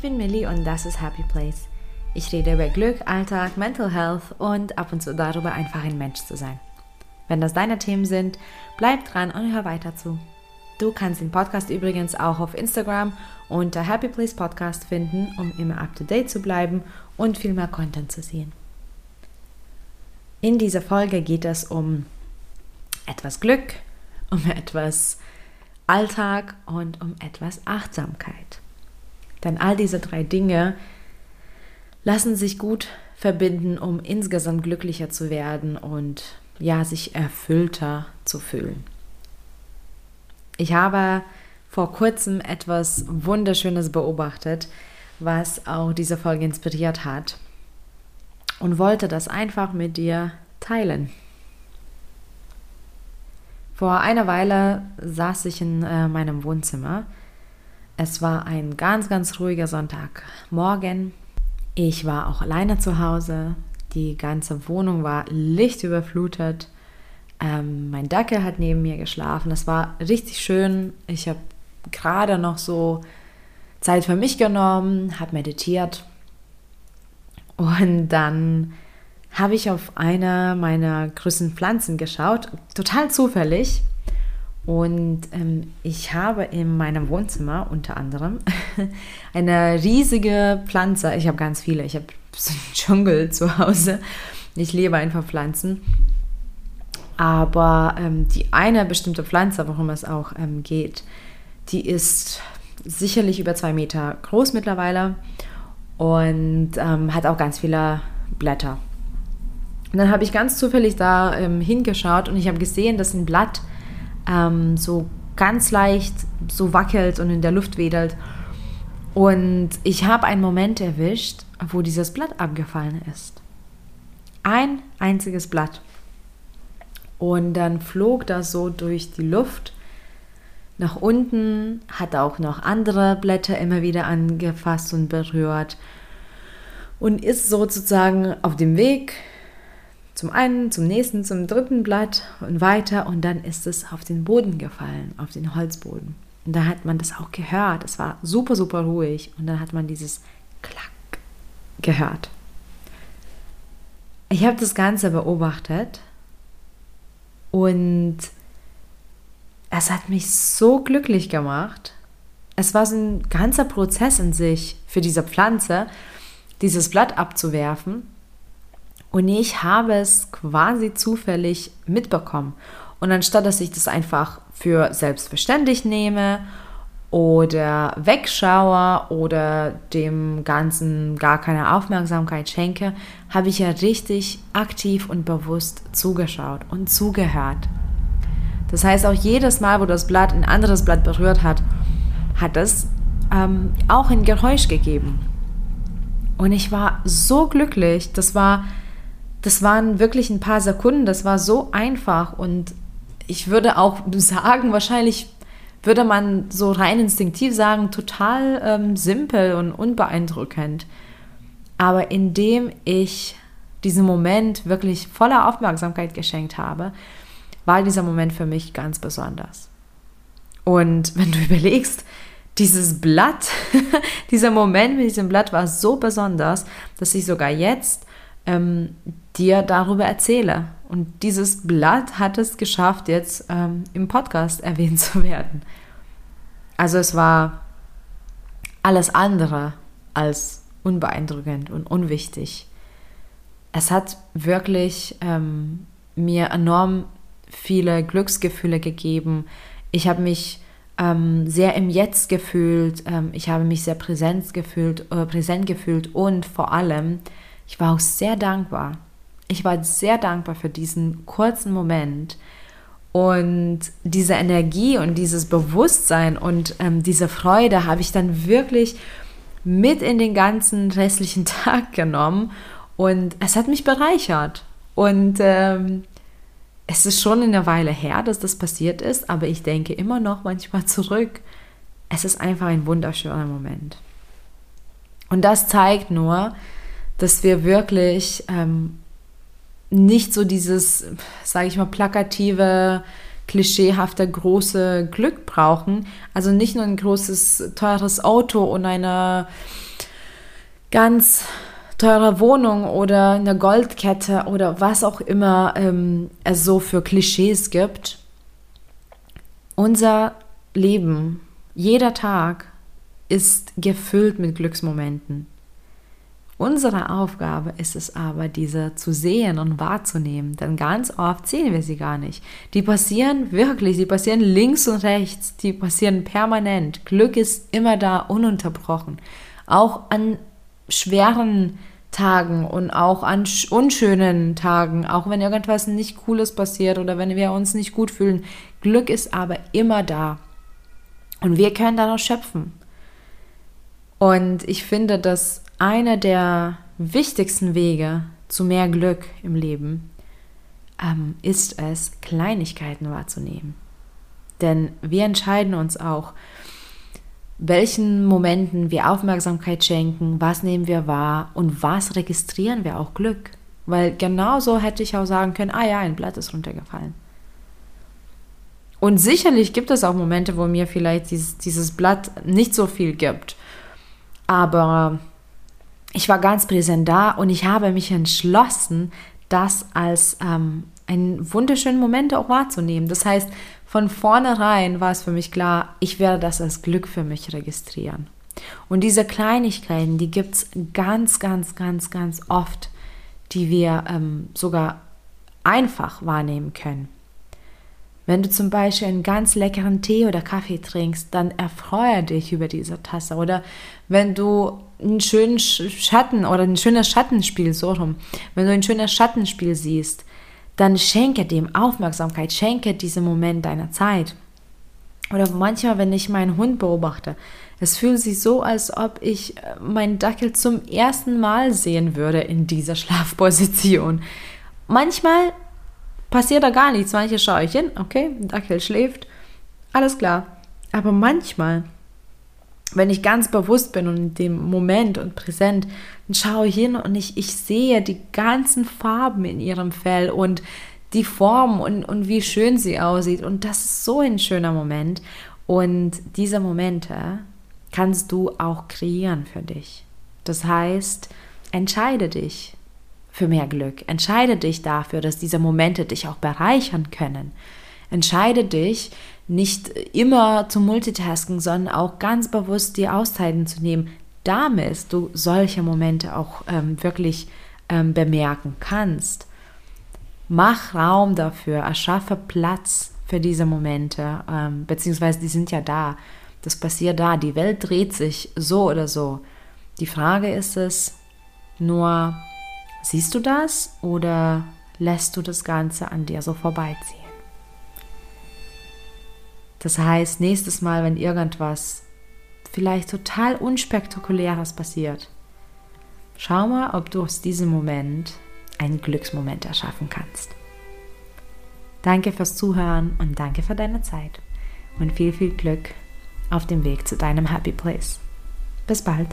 Ich bin Millie und das ist Happy Place. Ich rede über Glück, Alltag, Mental Health und ab und zu darüber, einfach ein Mensch zu sein. Wenn das deine Themen sind, bleib dran und hör weiter zu. Du kannst den Podcast übrigens auch auf Instagram unter Happy Place Podcast finden, um immer up to date zu bleiben und viel mehr Content zu sehen. In dieser Folge geht es um etwas Glück, um etwas Alltag und um etwas Achtsamkeit. Denn all diese drei Dinge lassen sich gut verbinden, um insgesamt glücklicher zu werden und ja, sich erfüllter zu fühlen. Ich habe vor kurzem etwas Wunderschönes beobachtet, was auch diese Folge inspiriert hat und wollte das einfach mit dir teilen. Vor einer Weile saß ich in äh, meinem Wohnzimmer. Es war ein ganz, ganz ruhiger Sonntagmorgen. Ich war auch alleine zu Hause. Die ganze Wohnung war lichtüberflutet. Ähm, mein Dackel hat neben mir geschlafen. Es war richtig schön. Ich habe gerade noch so Zeit für mich genommen, habe meditiert. Und dann habe ich auf eine meiner größten Pflanzen geschaut, total zufällig. Und ähm, ich habe in meinem Wohnzimmer unter anderem eine riesige Pflanze. Ich habe ganz viele. Ich habe so einen Dschungel zu Hause. Ich liebe einfach Pflanzen. Aber ähm, die eine bestimmte Pflanze, worum es auch ähm, geht, die ist sicherlich über zwei Meter groß mittlerweile und ähm, hat auch ganz viele Blätter. Und dann habe ich ganz zufällig da ähm, hingeschaut und ich habe gesehen, dass ein Blatt ähm, so ganz leicht so wackelt und in der Luft wedelt. Und ich habe einen Moment erwischt, wo dieses Blatt abgefallen ist. Ein einziges Blatt. Und dann flog das so durch die Luft nach unten, hat auch noch andere Blätter immer wieder angefasst und berührt und ist sozusagen auf dem Weg zum einen, zum nächsten, zum dritten Blatt und weiter und dann ist es auf den Boden gefallen, auf den Holzboden. Und da hat man das auch gehört. Es war super, super ruhig und dann hat man dieses Klack gehört. Ich habe das Ganze beobachtet und es hat mich so glücklich gemacht. Es war so ein ganzer Prozess in sich für diese Pflanze, dieses Blatt abzuwerfen und ich habe es quasi zufällig mitbekommen. Und anstatt dass ich das einfach für selbstverständlich nehme oder wegschaue oder dem Ganzen gar keine Aufmerksamkeit schenke, habe ich ja richtig aktiv und bewusst zugeschaut und zugehört. Das heißt, auch jedes Mal, wo das Blatt ein anderes Blatt berührt hat, hat es ähm, auch ein Geräusch gegeben. Und ich war so glücklich. Das war das waren wirklich ein paar Sekunden, das war so einfach und ich würde auch sagen, wahrscheinlich würde man so rein instinktiv sagen, total ähm, simpel und unbeeindruckend. Aber indem ich diesen Moment wirklich voller Aufmerksamkeit geschenkt habe, war dieser Moment für mich ganz besonders. Und wenn du überlegst, dieses Blatt, dieser Moment mit diesem Blatt war so besonders, dass ich sogar jetzt ähm, dir darüber erzähle. Und dieses Blatt hat es geschafft, jetzt ähm, im Podcast erwähnt zu werden. Also es war alles andere als unbeeindruckend und unwichtig. Es hat wirklich ähm, mir enorm viele Glücksgefühle gegeben. Ich habe mich ähm, sehr im Jetzt gefühlt. Ähm, ich habe mich sehr präsent gefühlt, äh, präsent gefühlt und vor allem ich war auch sehr dankbar. Ich war sehr dankbar für diesen kurzen Moment und diese Energie und dieses Bewusstsein und ähm, diese Freude habe ich dann wirklich mit in den ganzen restlichen Tag genommen und es hat mich bereichert. Und ähm, es ist schon eine Weile her, dass das passiert ist, aber ich denke immer noch manchmal zurück. Es ist einfach ein wunderschöner Moment. Und das zeigt nur, dass wir wirklich ähm, nicht so dieses, sage ich mal, plakative, klischeehafte große Glück brauchen. Also nicht nur ein großes, teures Auto und eine ganz teurer Wohnung oder eine Goldkette oder was auch immer ähm, es so für Klischees gibt. Unser Leben, jeder Tag ist gefüllt mit Glücksmomenten. Unsere Aufgabe ist es aber, diese zu sehen und wahrzunehmen, denn ganz oft sehen wir sie gar nicht. Die passieren wirklich, die passieren links und rechts, die passieren permanent. Glück ist immer da, ununterbrochen. Auch an schweren Tagen und auch an unschönen Tagen, auch wenn irgendwas nicht Cooles passiert oder wenn wir uns nicht gut fühlen. Glück ist aber immer da. Und wir können daraus schöpfen. Und ich finde, dass einer der wichtigsten Wege zu mehr Glück im Leben ähm, ist es, Kleinigkeiten wahrzunehmen. Denn wir entscheiden uns auch, welchen Momenten wir Aufmerksamkeit schenken, was nehmen wir wahr und was registrieren wir auch Glück. Weil genauso hätte ich auch sagen können, ah ja, ein Blatt ist runtergefallen. Und sicherlich gibt es auch Momente, wo mir vielleicht dieses, dieses Blatt nicht so viel gibt. Aber ich war ganz präsent da und ich habe mich entschlossen, das als ähm, einen wunderschönen Moment auch wahrzunehmen. Das heißt, von vornherein war es für mich klar, ich werde das als Glück für mich registrieren. Und diese Kleinigkeiten, die gibt es ganz, ganz, ganz, ganz oft, die wir ähm, sogar einfach wahrnehmen können. Wenn du zum Beispiel einen ganz leckeren Tee oder Kaffee trinkst, dann erfreue dich über diese Tasse. Oder wenn du einen schönen Schatten oder ein schönes Schattenspiel, so rum, wenn du ein schönes Schattenspiel siehst, dann schenke dem Aufmerksamkeit, schenke diesem Moment deiner Zeit. Oder manchmal, wenn ich meinen Hund beobachte, es fühlt sich so, als ob ich äh, meinen Dackel zum ersten Mal sehen würde in dieser Schlafposition. Manchmal passiert da gar nichts. Manche schaue ich hin, okay, Dackel schläft, alles klar. Aber manchmal wenn ich ganz bewusst bin und in dem Moment und präsent, dann schaue ich hin und ich, ich sehe die ganzen Farben in ihrem Fell und die Form und, und wie schön sie aussieht. Und das ist so ein schöner Moment. Und diese Momente kannst du auch kreieren für dich. Das heißt, entscheide dich für mehr Glück. Entscheide dich dafür, dass diese Momente dich auch bereichern können. Entscheide dich, nicht immer zu multitasken, sondern auch ganz bewusst die Auszeiten zu nehmen, damit du solche Momente auch ähm, wirklich ähm, bemerken kannst. Mach Raum dafür, erschaffe Platz für diese Momente, ähm, beziehungsweise die sind ja da. Das passiert da. Die Welt dreht sich so oder so. Die Frage ist es nur, siehst du das oder lässt du das Ganze an dir so vorbeiziehen? Das heißt, nächstes Mal, wenn irgendwas vielleicht total unspektakuläres passiert, schau mal, ob du aus diesem Moment einen Glücksmoment erschaffen kannst. Danke fürs Zuhören und danke für deine Zeit und viel, viel Glück auf dem Weg zu deinem Happy Place. Bis bald.